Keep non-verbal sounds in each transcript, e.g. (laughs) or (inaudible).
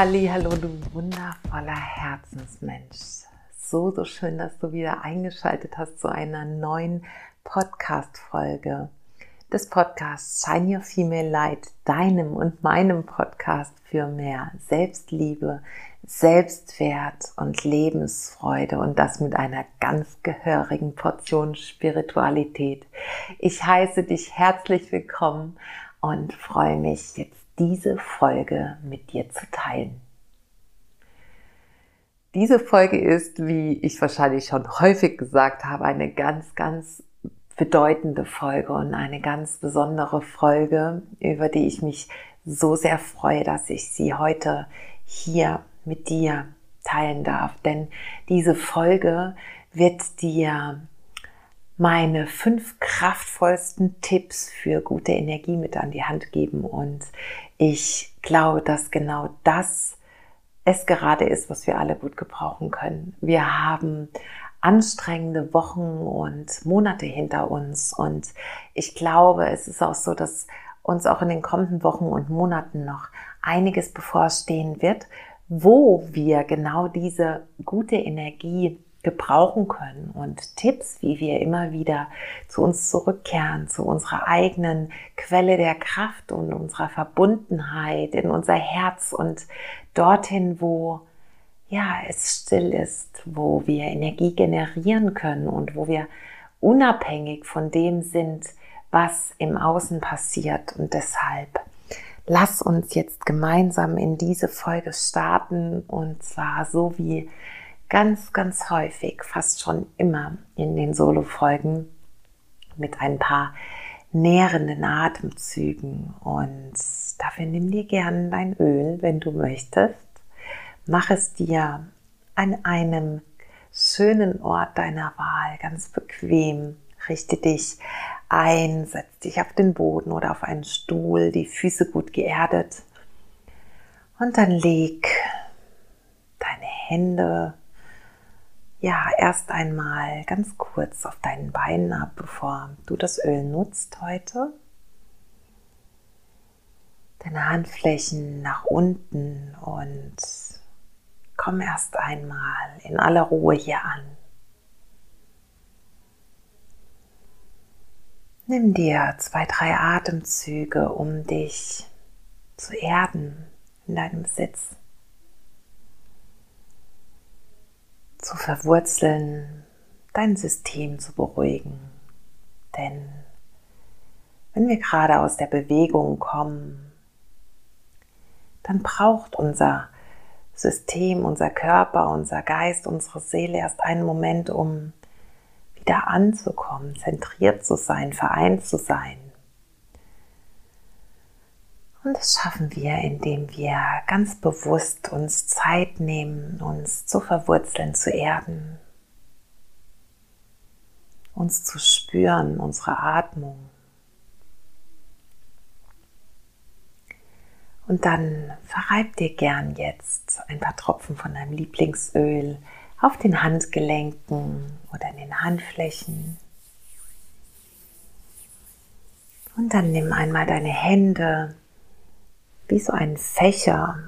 Hallo, du wundervoller Herzensmensch. So, so schön, dass du wieder eingeschaltet hast zu einer neuen Podcast-Folge des Podcasts Shine Your Female Light, deinem und meinem Podcast für mehr Selbstliebe, Selbstwert und Lebensfreude und das mit einer ganz gehörigen Portion Spiritualität. Ich heiße dich herzlich willkommen und freue mich jetzt diese Folge mit dir zu teilen. Diese Folge ist, wie ich wahrscheinlich schon häufig gesagt habe, eine ganz, ganz bedeutende Folge und eine ganz besondere Folge, über die ich mich so sehr freue, dass ich sie heute hier mit dir teilen darf. Denn diese Folge wird dir meine fünf kraftvollsten Tipps für gute Energie mit an die Hand geben. Und ich glaube, dass genau das es gerade ist, was wir alle gut gebrauchen können. Wir haben anstrengende Wochen und Monate hinter uns. Und ich glaube, es ist auch so, dass uns auch in den kommenden Wochen und Monaten noch einiges bevorstehen wird, wo wir genau diese gute Energie gebrauchen können. Und Tipps, wie wir immer wieder zu uns zurückkehren, zu unserer eigenen Quelle der Kraft und unserer Verbundenheit in unser Herz und dorthin, wo ja, es still ist, wo wir Energie generieren können und wo wir unabhängig von dem sind, was im Außen passiert. Und deshalb lass uns jetzt gemeinsam in diese Folge starten. Und zwar so wie ganz, ganz häufig, fast schon immer in den Solo-Folgen mit ein paar nährenden Atemzügen. Und dafür nimm dir gerne dein Öl, wenn du möchtest. Mach es dir an einem schönen Ort deiner Wahl, ganz bequem. Richte dich ein, setz dich auf den Boden oder auf einen Stuhl, die Füße gut geerdet. Und dann leg deine Hände ja, erst einmal ganz kurz auf deinen Beinen ab, bevor du das Öl nutzt heute. Deine Handflächen nach unten und komm erst einmal in aller Ruhe hier an. Nimm dir zwei, drei Atemzüge, um dich zu erden in deinem Sitz. Zu verwurzeln, dein System zu beruhigen. Denn wenn wir gerade aus der Bewegung kommen, dann braucht unser System, unser Körper, unser Geist, unsere Seele erst einen Moment, um wieder anzukommen, zentriert zu sein, vereint zu sein. Und das schaffen wir, indem wir ganz bewusst uns Zeit nehmen, uns zu verwurzeln, zu erden, uns zu spüren, unsere Atmung. Und dann verreib dir gern jetzt ein paar Tropfen von deinem Lieblingsöl auf den Handgelenken oder in den Handflächen. Und dann nimm einmal deine Hände wie so ein Fächer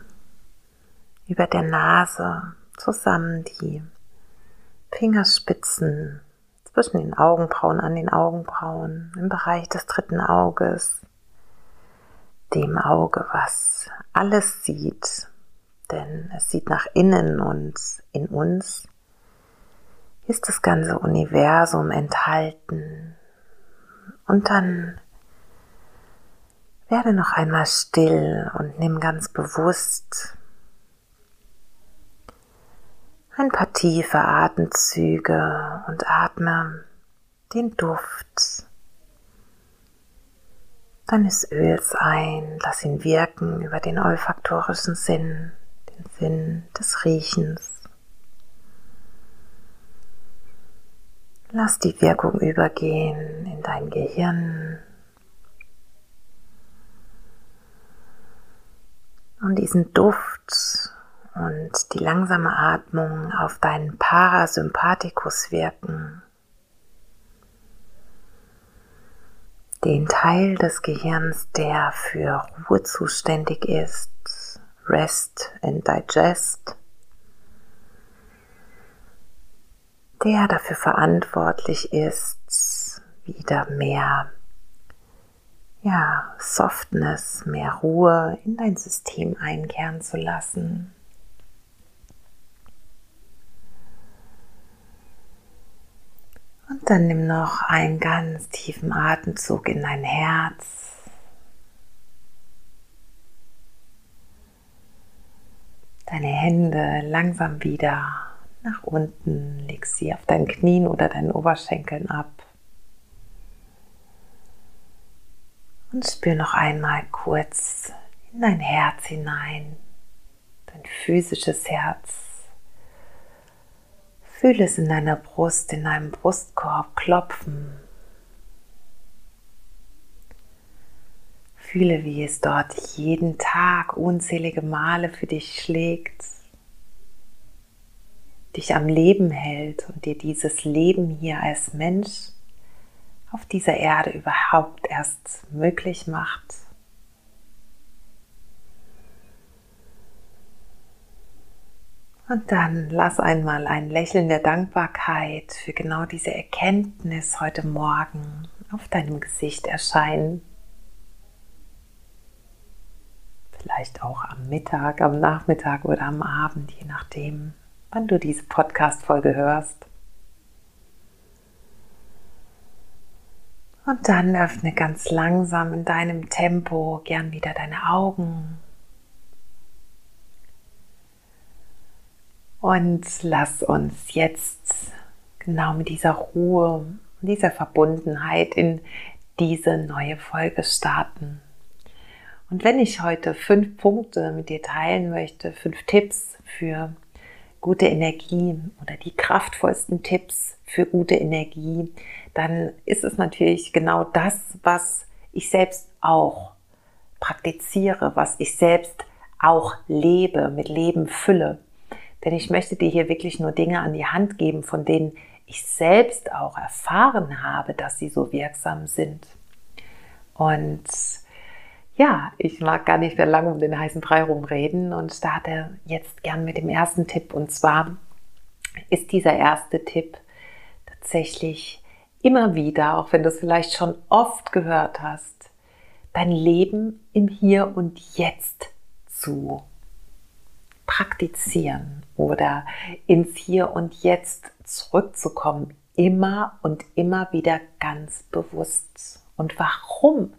über der Nase zusammen die Fingerspitzen zwischen den Augenbrauen an den Augenbrauen im Bereich des dritten Auges, dem Auge, was alles sieht, denn es sieht nach innen und in uns ist das ganze Universum enthalten. Und dann werde noch einmal still und nimm ganz bewusst ein paar tiefe Atemzüge und atme den Duft deines Öls ein. Lass ihn wirken über den olfaktorischen Sinn, den Sinn des Riechens. Lass die Wirkung übergehen in dein Gehirn, und diesen Duft und die langsame Atmung auf deinen Parasympathikus wirken. Den Teil des Gehirns, der für Ruhe zuständig ist, Rest and Digest, der dafür verantwortlich ist, wieder mehr ja, Softness, mehr Ruhe in dein System einkehren zu lassen. Und dann nimm noch einen ganz tiefen Atemzug in dein Herz. Deine Hände langsam wieder nach unten, leg sie auf deinen Knien oder deinen Oberschenkeln ab. Und spür noch einmal kurz in dein Herz hinein, dein physisches Herz. Fühle es in deiner Brust, in deinem Brustkorb klopfen. Fühle, wie es dort jeden Tag unzählige Male für dich schlägt, dich am Leben hält und dir dieses Leben hier als Mensch auf dieser Erde überhaupt erst möglich macht. Und dann lass einmal ein Lächeln der Dankbarkeit für genau diese Erkenntnis heute Morgen auf deinem Gesicht erscheinen. Vielleicht auch am Mittag, am Nachmittag oder am Abend, je nachdem, wann du diese Podcast-Folge hörst. Und dann öffne ganz langsam in deinem Tempo gern wieder deine Augen Und lass uns jetzt genau mit dieser Ruhe dieser Verbundenheit in diese neue Folge starten. Und wenn ich heute fünf Punkte mit dir teilen möchte, fünf Tipps für gute Energie oder die kraftvollsten Tipps für gute Energie, dann ist es natürlich genau das, was ich selbst auch praktiziere, was ich selbst auch lebe, mit Leben fülle. Denn ich möchte dir hier wirklich nur Dinge an die Hand geben, von denen ich selbst auch erfahren habe, dass sie so wirksam sind. Und ja, ich mag gar nicht mehr lange um den heißen Brei rumreden und starte jetzt gern mit dem ersten Tipp. Und zwar ist dieser erste Tipp tatsächlich immer wieder, auch wenn du es vielleicht schon oft gehört hast, dein Leben im Hier und Jetzt zu praktizieren oder ins Hier und Jetzt zurückzukommen, immer und immer wieder ganz bewusst. Und warum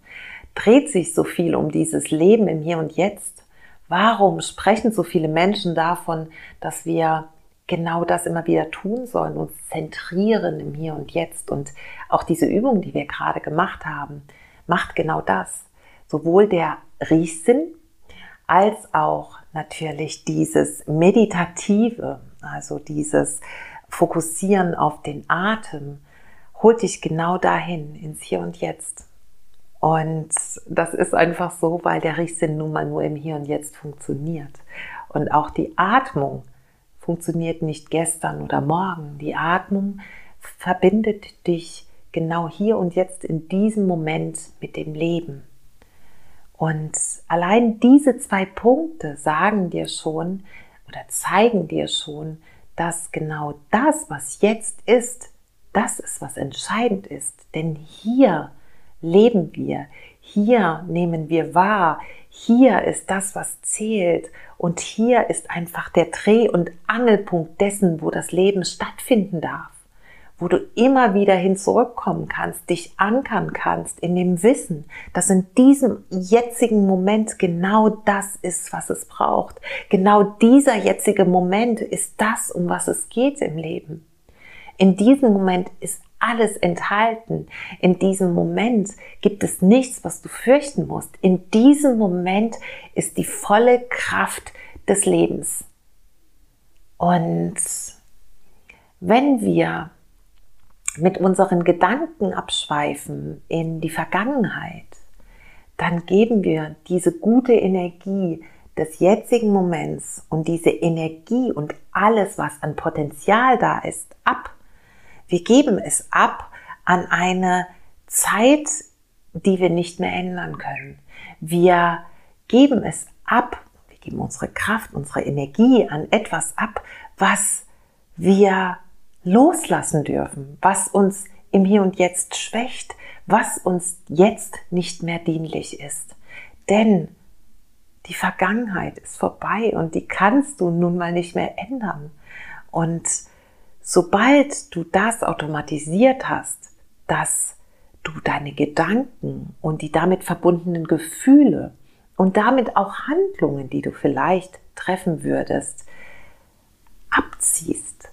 dreht sich so viel um dieses Leben im Hier und Jetzt? Warum sprechen so viele Menschen davon, dass wir genau das immer wieder tun sollen, uns zentrieren im Hier und Jetzt? Und auch diese Übung, die wir gerade gemacht haben, macht genau das. Sowohl der Riechsinn als auch natürlich dieses Meditative, also dieses Fokussieren auf den Atem, holt dich genau dahin, ins Hier und Jetzt. Und das ist einfach so, weil der Riechsinn nun mal nur im Hier und Jetzt funktioniert. Und auch die Atmung funktioniert nicht gestern oder morgen. Die Atmung verbindet dich genau hier und jetzt in diesem Moment mit dem Leben. Und allein diese zwei Punkte sagen dir schon oder zeigen dir schon, dass genau das, was jetzt ist, das ist, was entscheidend ist. Denn hier leben wir, hier nehmen wir wahr, hier ist das, was zählt und hier ist einfach der Dreh- und Angelpunkt dessen, wo das Leben stattfinden darf wo du immer wieder hin zurückkommen kannst, dich ankern kannst in dem Wissen, dass in diesem jetzigen Moment genau das ist, was es braucht. Genau dieser jetzige Moment ist das, um was es geht im Leben. In diesem Moment ist alles enthalten. In diesem Moment gibt es nichts, was du fürchten musst. In diesem Moment ist die volle Kraft des Lebens. Und wenn wir mit unseren Gedanken abschweifen in die Vergangenheit, dann geben wir diese gute Energie des jetzigen Moments und diese Energie und alles, was an Potenzial da ist, ab. Wir geben es ab an eine Zeit, die wir nicht mehr ändern können. Wir geben es ab, wir geben unsere Kraft, unsere Energie an etwas ab, was wir loslassen dürfen, was uns im Hier und Jetzt schwächt, was uns jetzt nicht mehr dienlich ist. Denn die Vergangenheit ist vorbei und die kannst du nun mal nicht mehr ändern. Und sobald du das automatisiert hast, dass du deine Gedanken und die damit verbundenen Gefühle und damit auch Handlungen, die du vielleicht treffen würdest, abziehst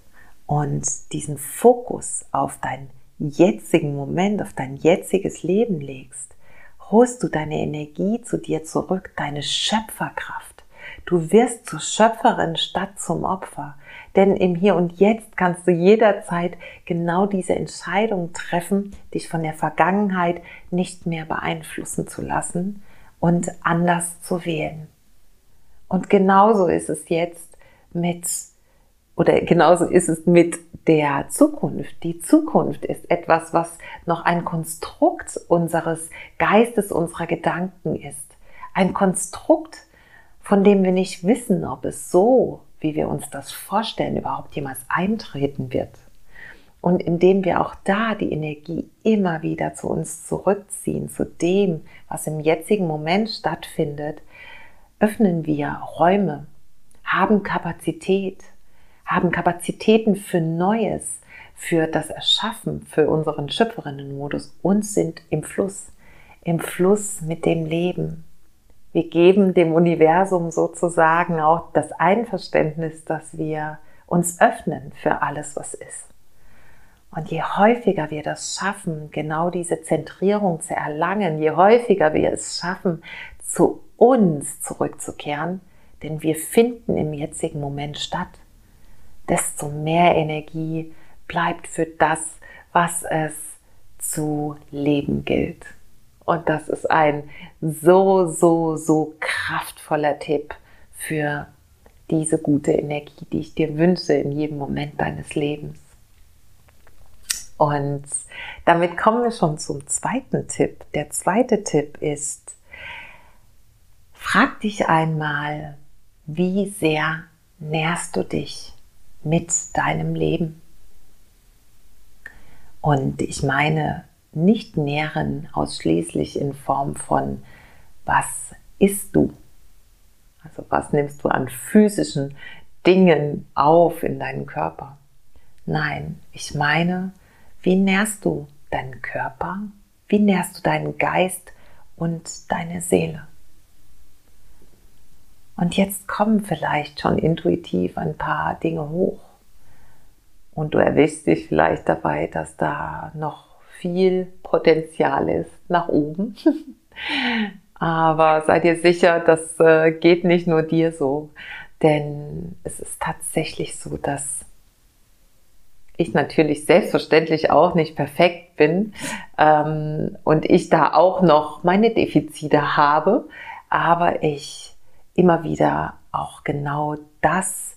und diesen Fokus auf deinen jetzigen Moment, auf dein jetziges Leben legst, holst du deine Energie zu dir zurück, deine Schöpferkraft. Du wirst zur Schöpferin statt zum Opfer. Denn im Hier und Jetzt kannst du jederzeit genau diese Entscheidung treffen, dich von der Vergangenheit nicht mehr beeinflussen zu lassen und anders zu wählen. Und genauso ist es jetzt mit, oder genauso ist es mit der Zukunft. Die Zukunft ist etwas, was noch ein Konstrukt unseres Geistes, unserer Gedanken ist. Ein Konstrukt, von dem wir nicht wissen, ob es so, wie wir uns das vorstellen, überhaupt jemals eintreten wird. Und indem wir auch da die Energie immer wieder zu uns zurückziehen, zu dem, was im jetzigen Moment stattfindet, öffnen wir Räume, haben Kapazität, haben Kapazitäten für Neues, für das Erschaffen, für unseren Schöpferinnenmodus und sind im Fluss, im Fluss mit dem Leben. Wir geben dem Universum sozusagen auch das Einverständnis, dass wir uns öffnen für alles, was ist. Und je häufiger wir das schaffen, genau diese Zentrierung zu erlangen, je häufiger wir es schaffen, zu uns zurückzukehren, denn wir finden im jetzigen Moment statt, desto mehr Energie bleibt für das, was es zu leben gilt. Und das ist ein so, so, so kraftvoller Tipp für diese gute Energie, die ich dir wünsche in jedem Moment deines Lebens. Und damit kommen wir schon zum zweiten Tipp. Der zweite Tipp ist, frag dich einmal, wie sehr nährst du dich mit deinem Leben? Und ich meine nicht nähren ausschließlich in Form von, was isst du? Also was nimmst du an physischen Dingen auf in deinen Körper? Nein, ich meine, wie nährst du deinen Körper? Wie nährst du deinen Geist und deine Seele? Und jetzt kommen vielleicht schon intuitiv ein paar Dinge hoch. Und du erwischst dich vielleicht dabei, dass da noch viel Potenzial ist nach oben. (laughs) Aber sei dir sicher, das äh, geht nicht nur dir so. Denn es ist tatsächlich so, dass ich natürlich selbstverständlich auch nicht perfekt bin ähm, und ich da auch noch meine Defizite habe, aber ich immer wieder auch genau das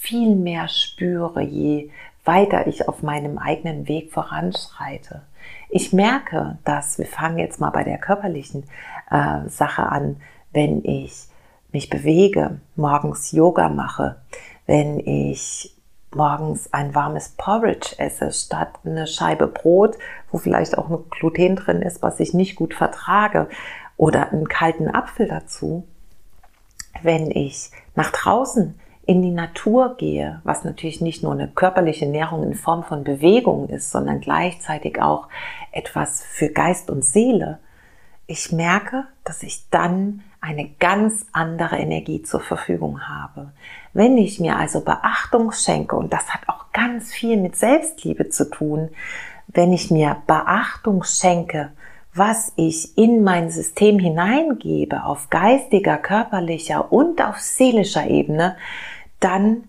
viel mehr spüre, je weiter ich auf meinem eigenen Weg voranschreite. Ich merke, dass wir fangen jetzt mal bei der körperlichen äh, Sache an, wenn ich mich bewege, morgens Yoga mache, wenn ich morgens ein warmes Porridge esse, statt eine Scheibe Brot, wo vielleicht auch ein Gluten drin ist, was ich nicht gut vertrage, oder einen kalten Apfel dazu, wenn ich nach draußen in die Natur gehe, was natürlich nicht nur eine körperliche Nährung in Form von Bewegung ist, sondern gleichzeitig auch etwas für Geist und Seele, ich merke, dass ich dann eine ganz andere Energie zur Verfügung habe. Wenn ich mir also Beachtung schenke, und das hat auch ganz viel mit Selbstliebe zu tun, wenn ich mir Beachtung schenke, was ich in mein System hineingebe, auf geistiger, körperlicher und auf seelischer Ebene, dann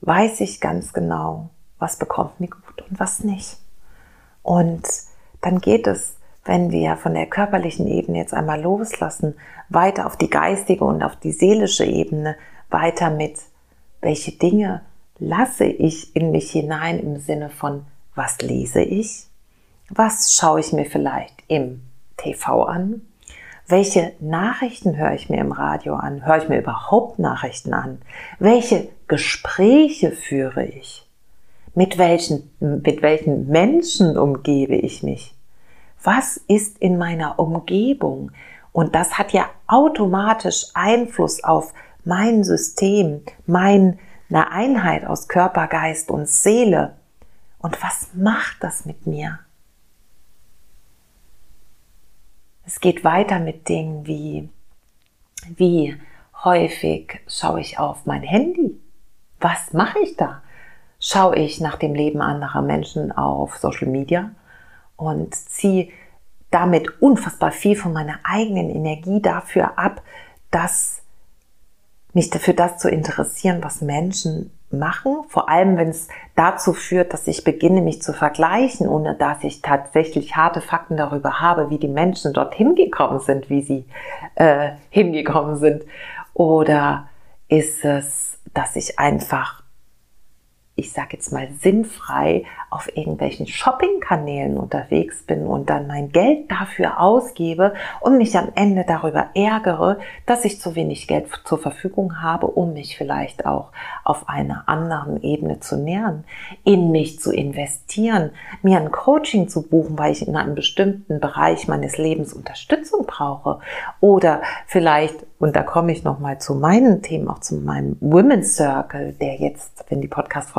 weiß ich ganz genau, was bekommt mir gut und was nicht. Und dann geht es wenn wir von der körperlichen Ebene jetzt einmal loslassen, weiter auf die geistige und auf die seelische Ebene, weiter mit, welche Dinge lasse ich in mich hinein im Sinne von, was lese ich? Was schaue ich mir vielleicht im TV an? Welche Nachrichten höre ich mir im Radio an? Höre ich mir überhaupt Nachrichten an? Welche Gespräche führe ich? Mit welchen, mit welchen Menschen umgebe ich mich? Was ist in meiner Umgebung? Und das hat ja automatisch Einfluss auf mein System, meine Einheit aus Körper, Geist und Seele. Und was macht das mit mir? Es geht weiter mit Dingen wie, wie häufig schaue ich auf mein Handy? Was mache ich da? Schaue ich nach dem Leben anderer Menschen auf Social Media und ziehe damit unfassbar viel von meiner eigenen Energie dafür ab, dass mich dafür das zu interessieren, was Menschen machen, vor allem wenn es dazu führt, dass ich beginne, mich zu vergleichen, ohne dass ich tatsächlich harte Fakten darüber habe, wie die Menschen dorthin gekommen sind, wie sie äh, hingekommen sind. Oder ist es, dass ich einfach ich sage jetzt mal, sinnfrei auf irgendwelchen Shopping-Kanälen unterwegs bin und dann mein Geld dafür ausgebe und mich am Ende darüber ärgere, dass ich zu wenig Geld zur Verfügung habe, um mich vielleicht auch auf einer anderen Ebene zu nähern, in mich zu investieren, mir ein Coaching zu buchen, weil ich in einem bestimmten Bereich meines Lebens Unterstützung brauche. Oder vielleicht und da komme ich nochmal zu meinen Themen, auch zu meinem Women's Circle, der jetzt, wenn die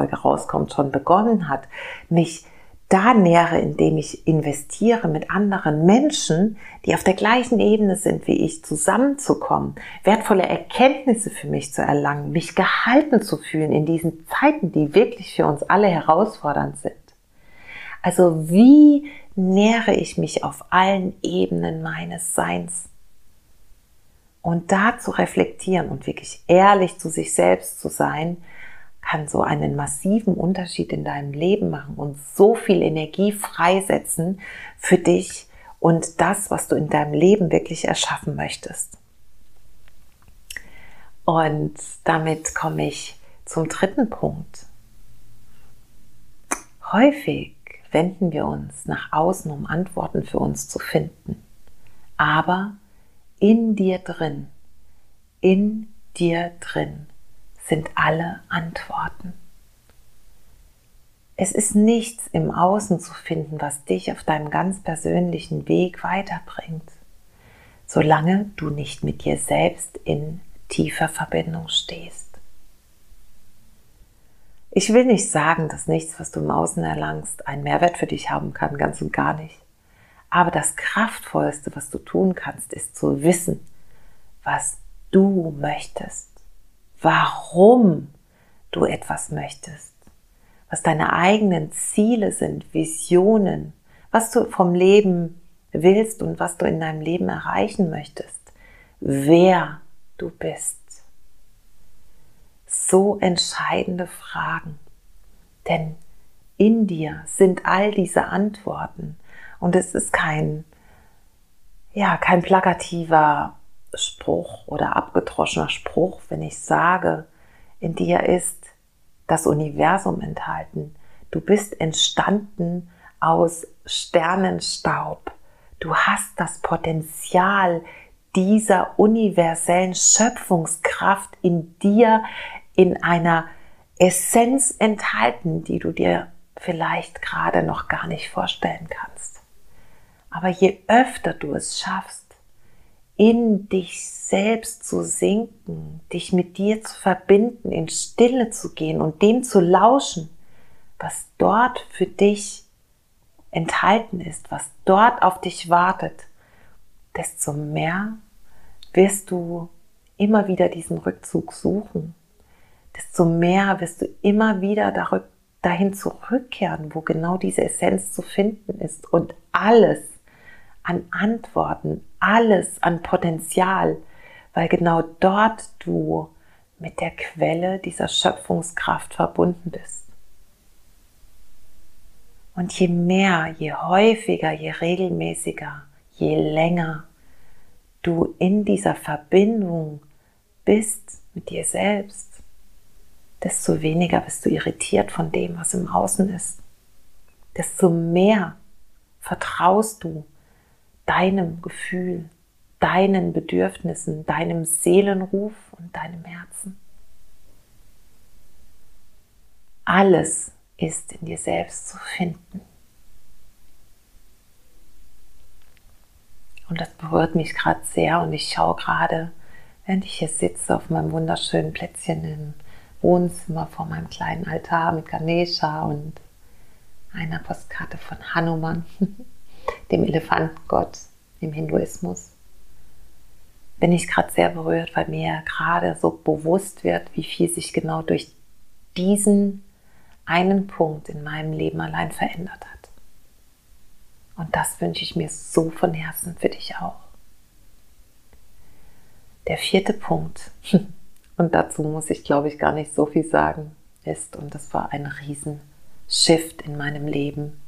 Podcast-Folge rauskommt, schon begonnen hat, mich da nähere, indem ich investiere mit anderen Menschen, die auf der gleichen Ebene sind wie ich, zusammenzukommen, wertvolle Erkenntnisse für mich zu erlangen, mich gehalten zu fühlen in diesen Zeiten, die wirklich für uns alle herausfordernd sind. Also wie nähere ich mich auf allen Ebenen meines Seins? Und da zu reflektieren und wirklich ehrlich zu sich selbst zu sein, kann so einen massiven Unterschied in deinem Leben machen und so viel Energie freisetzen für dich und das, was du in deinem Leben wirklich erschaffen möchtest. Und damit komme ich zum dritten Punkt. Häufig wenden wir uns nach außen, um Antworten für uns zu finden. Aber in dir drin, in dir drin sind alle Antworten. Es ist nichts im Außen zu finden, was dich auf deinem ganz persönlichen Weg weiterbringt, solange du nicht mit dir selbst in tiefer Verbindung stehst. Ich will nicht sagen, dass nichts, was du im Außen erlangst, einen Mehrwert für dich haben kann, ganz und gar nicht. Aber das Kraftvollste, was du tun kannst, ist zu wissen, was du möchtest, warum du etwas möchtest, was deine eigenen Ziele sind, Visionen, was du vom Leben willst und was du in deinem Leben erreichen möchtest, wer du bist. So entscheidende Fragen, denn in dir sind all diese Antworten und es ist kein, ja, kein plakativer Spruch oder abgedroschener Spruch, wenn ich sage, in dir ist das Universum enthalten. Du bist entstanden aus Sternenstaub. Du hast das Potenzial dieser universellen Schöpfungskraft in dir in einer Essenz enthalten, die du dir vielleicht gerade noch gar nicht vorstellen kannst. Aber je öfter du es schaffst, in dich selbst zu sinken, dich mit dir zu verbinden, in Stille zu gehen und dem zu lauschen, was dort für dich enthalten ist, was dort auf dich wartet, desto mehr wirst du immer wieder diesen Rückzug suchen, desto mehr wirst du immer wieder dahin zurückkehren, wo genau diese Essenz zu finden ist. Und alles an Antworten, alles an Potenzial, weil genau dort du mit der Quelle dieser Schöpfungskraft verbunden bist. Und je mehr, je häufiger, je regelmäßiger, je länger du in dieser Verbindung bist mit dir selbst, desto weniger bist du irritiert von dem, was im Außen ist. Desto mehr vertraust du deinem Gefühl, deinen Bedürfnissen, deinem Seelenruf und deinem Herzen. Alles ist in dir selbst zu finden. Und das berührt mich gerade sehr und ich schaue gerade, während ich hier sitze auf meinem wunderschönen Plätzchen im Wohnzimmer vor meinem kleinen Altar mit Ganesha und einer Postkarte von Hanuman, (laughs) dem Elefantengott im Hinduismus. Bin ich gerade sehr berührt, weil mir gerade so bewusst wird, wie viel sich genau durch diesen einen Punkt in meinem Leben allein verändert hat. Und das wünsche ich mir so von Herzen für dich auch. Der vierte Punkt, (laughs) und dazu muss ich glaube ich gar nicht so viel sagen, ist, und das war ein Riesenshift in meinem Leben,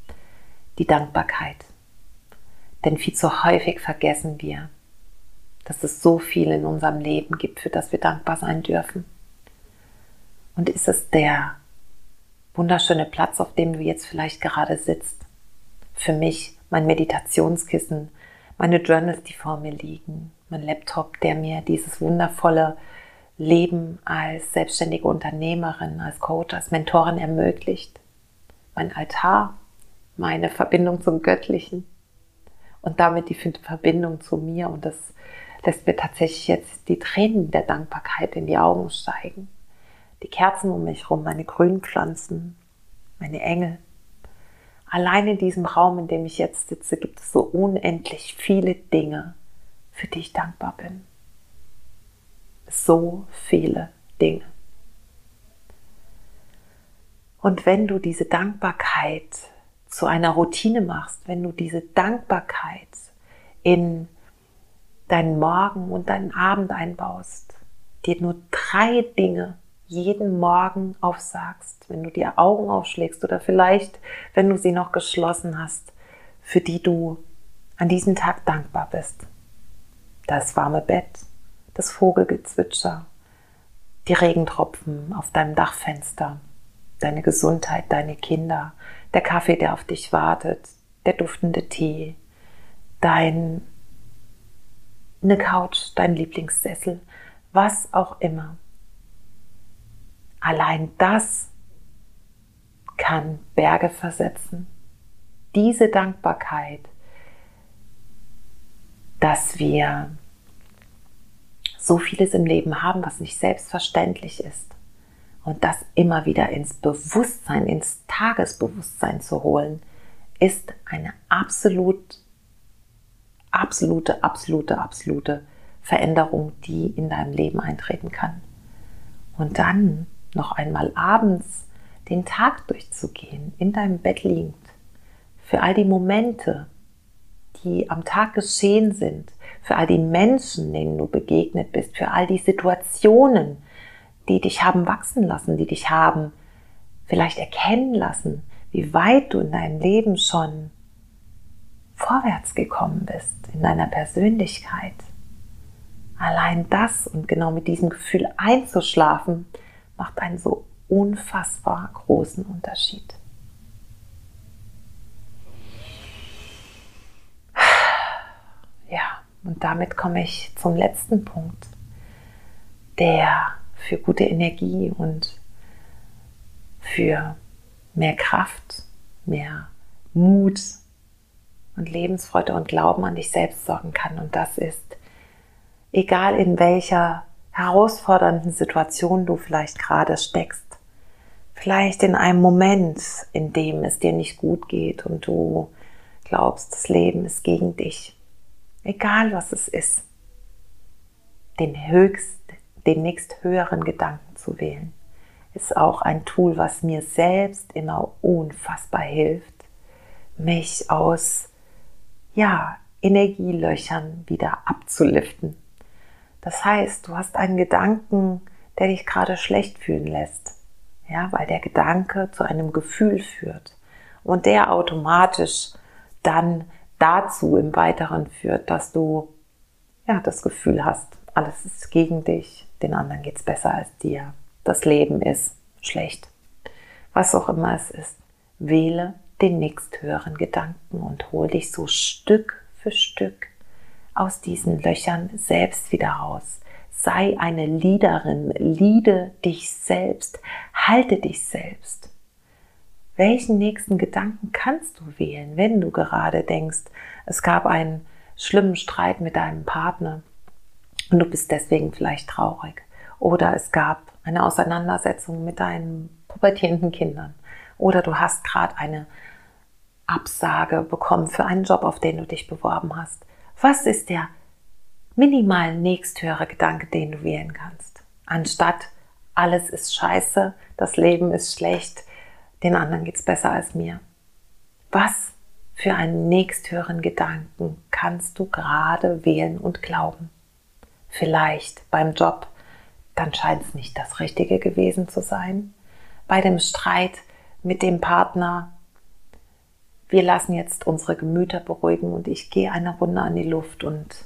die Dankbarkeit. Denn viel zu häufig vergessen wir, dass es so viel in unserem Leben gibt, für das wir dankbar sein dürfen. Und ist es der wunderschöne Platz, auf dem du jetzt vielleicht gerade sitzt. Für mich mein Meditationskissen, meine Journals, die vor mir liegen, mein Laptop, der mir dieses wundervolle Leben als selbstständige Unternehmerin, als Coach, als Mentorin ermöglicht. Mein Altar, meine Verbindung zum Göttlichen und damit die Verbindung zu mir. Und das lässt mir tatsächlich jetzt die Tränen der Dankbarkeit in die Augen steigen die Kerzen um mich herum, meine grünen Pflanzen, meine Engel. Allein in diesem Raum, in dem ich jetzt sitze, gibt es so unendlich viele Dinge, für die ich dankbar bin. So viele Dinge. Und wenn du diese Dankbarkeit zu einer Routine machst, wenn du diese Dankbarkeit in deinen Morgen und deinen Abend einbaust, dir nur drei Dinge jeden Morgen aufsagst, wenn du dir Augen aufschlägst oder vielleicht, wenn du sie noch geschlossen hast, für die du an diesem Tag dankbar bist. Das warme Bett, das Vogelgezwitscher, die Regentropfen auf deinem Dachfenster, deine Gesundheit, deine Kinder, der Kaffee, der auf dich wartet, der duftende Tee, dein eine Couch, dein Lieblingssessel, was auch immer. Allein das kann Berge versetzen. Diese Dankbarkeit, dass wir so vieles im Leben haben, was nicht selbstverständlich ist. Und das immer wieder ins Bewusstsein, ins Tagesbewusstsein zu holen, ist eine absolut, absolute, absolute, absolute Veränderung, die in deinem Leben eintreten kann. Und dann noch einmal abends den Tag durchzugehen, in deinem Bett liegend, für all die Momente, die am Tag geschehen sind, für all die Menschen, denen du begegnet bist, für all die Situationen, die dich haben wachsen lassen, die dich haben vielleicht erkennen lassen, wie weit du in deinem Leben schon vorwärts gekommen bist, in deiner Persönlichkeit. Allein das und genau mit diesem Gefühl einzuschlafen, macht einen so unfassbar großen Unterschied. Ja, und damit komme ich zum letzten Punkt, der für gute Energie und für mehr Kraft, mehr Mut und Lebensfreude und Glauben an dich selbst sorgen kann. Und das ist, egal in welcher herausfordernden Situation du vielleicht gerade steckst. Vielleicht in einem Moment, in dem es dir nicht gut geht und du glaubst, das Leben ist gegen dich. Egal was es ist. Den höchst, den nächst höheren Gedanken zu wählen, ist auch ein Tool, was mir selbst immer unfassbar hilft, mich aus, ja, Energielöchern wieder abzuliften das heißt, du hast einen Gedanken, der dich gerade schlecht fühlen lässt. Ja, weil der Gedanke zu einem Gefühl führt und der automatisch dann dazu im Weiteren führt, dass du ja das Gefühl hast, alles ist gegen dich, den anderen geht es besser als dir, das Leben ist schlecht. Was auch immer es ist, wähle den nächsthöheren Gedanken und hol dich so Stück für Stück aus diesen Löchern selbst wieder raus. Sei eine Leaderin, liede dich selbst, halte dich selbst. Welchen nächsten Gedanken kannst du wählen, wenn du gerade denkst, es gab einen schlimmen Streit mit deinem Partner und du bist deswegen vielleicht traurig? Oder es gab eine Auseinandersetzung mit deinen pubertierenden Kindern? Oder du hast gerade eine Absage bekommen für einen Job, auf den du dich beworben hast? Was ist der minimal nächsthöhere Gedanke, den du wählen kannst? Anstatt alles ist scheiße, das Leben ist schlecht, den anderen geht es besser als mir. Was für einen nächsthöheren Gedanken kannst du gerade wählen und glauben? Vielleicht beim Job, dann scheint es nicht das Richtige gewesen zu sein. Bei dem Streit mit dem Partner, wir lassen jetzt unsere Gemüter beruhigen und ich gehe eine Runde an die Luft und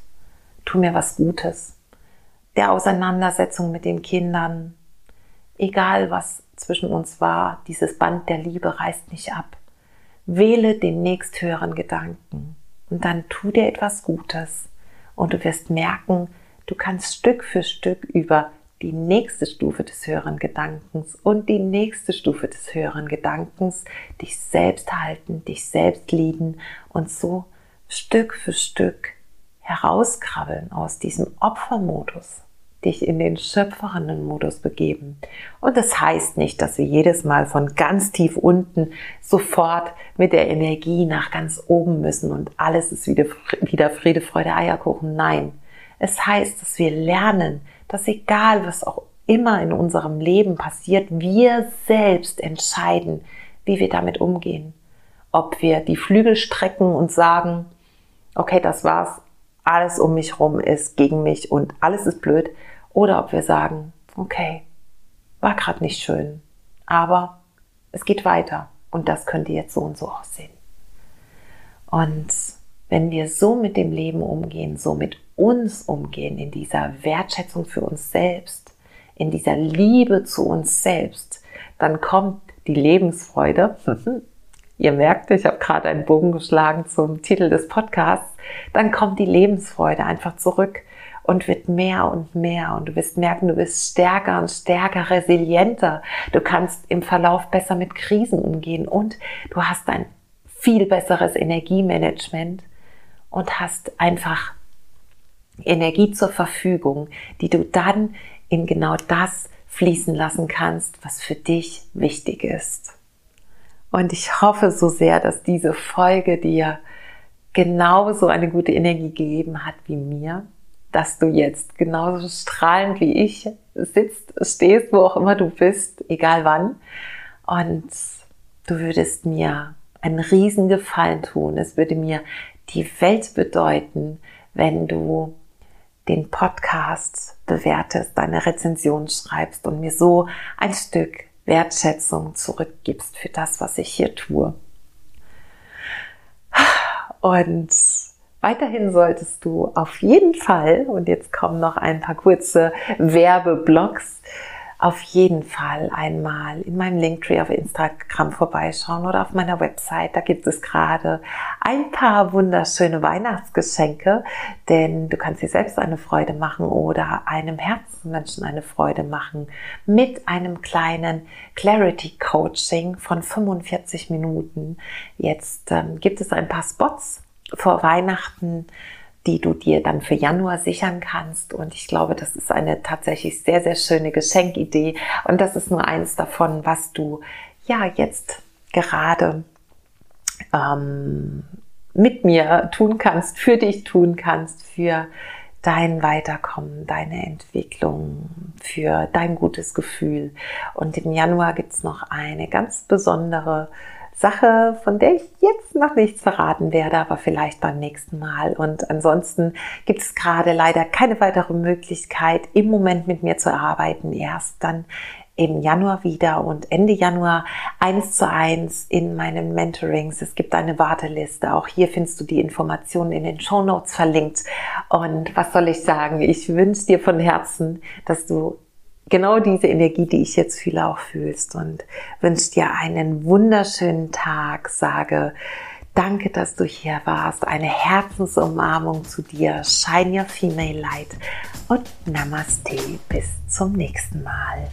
tu mir was Gutes. Der Auseinandersetzung mit den Kindern, egal was zwischen uns war, dieses Band der Liebe reißt nicht ab. Wähle den nächsthöheren Gedanken und dann tu dir etwas Gutes und du wirst merken, du kannst Stück für Stück über die nächste Stufe des höheren Gedankens und die nächste Stufe des höheren Gedankens dich selbst halten, dich selbst lieben und so Stück für Stück herauskrabbeln aus diesem Opfermodus dich in den schöpferenden Modus begeben. Und das heißt nicht, dass wir jedes Mal von ganz tief unten sofort mit der Energie nach ganz oben müssen und alles ist wieder, wieder Friede, Freude, Eierkuchen. Nein. Es heißt, dass wir lernen, dass egal was auch immer in unserem Leben passiert, wir selbst entscheiden, wie wir damit umgehen. Ob wir die Flügel strecken und sagen, okay, das war's, alles um mich herum ist gegen mich und alles ist blöd, oder ob wir sagen, okay, war gerade nicht schön, aber es geht weiter und das könnte jetzt so und so aussehen. Und wenn wir so mit dem Leben umgehen, so mit uns umgehen, in dieser Wertschätzung für uns selbst, in dieser Liebe zu uns selbst, dann kommt die Lebensfreude. (laughs) Ihr merkt, ich habe gerade einen Bogen geschlagen zum Titel des Podcasts. Dann kommt die Lebensfreude einfach zurück und wird mehr und mehr und du wirst merken, du bist stärker und stärker, resilienter. Du kannst im Verlauf besser mit Krisen umgehen und du hast ein viel besseres Energiemanagement und hast einfach Energie zur Verfügung, die du dann in genau das fließen lassen kannst, was für dich wichtig ist. Und ich hoffe so sehr, dass diese Folge dir genauso eine gute Energie gegeben hat wie mir dass du jetzt genauso strahlend wie ich sitzt, stehst, wo auch immer du bist, egal wann. Und du würdest mir einen riesen Gefallen tun. Es würde mir die Welt bedeuten, wenn du den Podcast bewertest, deine Rezension schreibst und mir so ein Stück Wertschätzung zurückgibst für das, was ich hier tue. Und Weiterhin solltest du auf jeden Fall, und jetzt kommen noch ein paar kurze Werbeblocks, auf jeden Fall einmal in meinem Linktree auf Instagram vorbeischauen oder auf meiner Website. Da gibt es gerade ein paar wunderschöne Weihnachtsgeschenke, denn du kannst dir selbst eine Freude machen oder einem Herzensmenschen eine Freude machen mit einem kleinen Clarity Coaching von 45 Minuten. Jetzt ähm, gibt es ein paar Spots vor Weihnachten, die du dir dann für Januar sichern kannst. Und ich glaube, das ist eine tatsächlich sehr, sehr schöne Geschenkidee. Und das ist nur eins davon, was du ja jetzt gerade ähm, mit mir tun kannst, für dich tun kannst, für dein Weiterkommen, deine Entwicklung, für dein gutes Gefühl. Und im Januar gibt's noch eine ganz besondere Sache, von der ich jetzt noch nichts verraten werde, aber vielleicht beim nächsten Mal. Und ansonsten gibt es gerade leider keine weitere Möglichkeit, im Moment mit mir zu arbeiten. Erst dann im Januar wieder und Ende Januar eins zu eins in meinen Mentorings. Es gibt eine Warteliste. Auch hier findest du die Informationen in den Show Notes verlinkt. Und was soll ich sagen? Ich wünsche dir von Herzen, dass du genau diese Energie, die ich jetzt fühle, auch fühlst und wünsche dir einen wunderschönen Tag. Sage Danke, dass du hier warst. Eine Herzensumarmung zu dir. Shine your female light und Namaste. Bis zum nächsten Mal.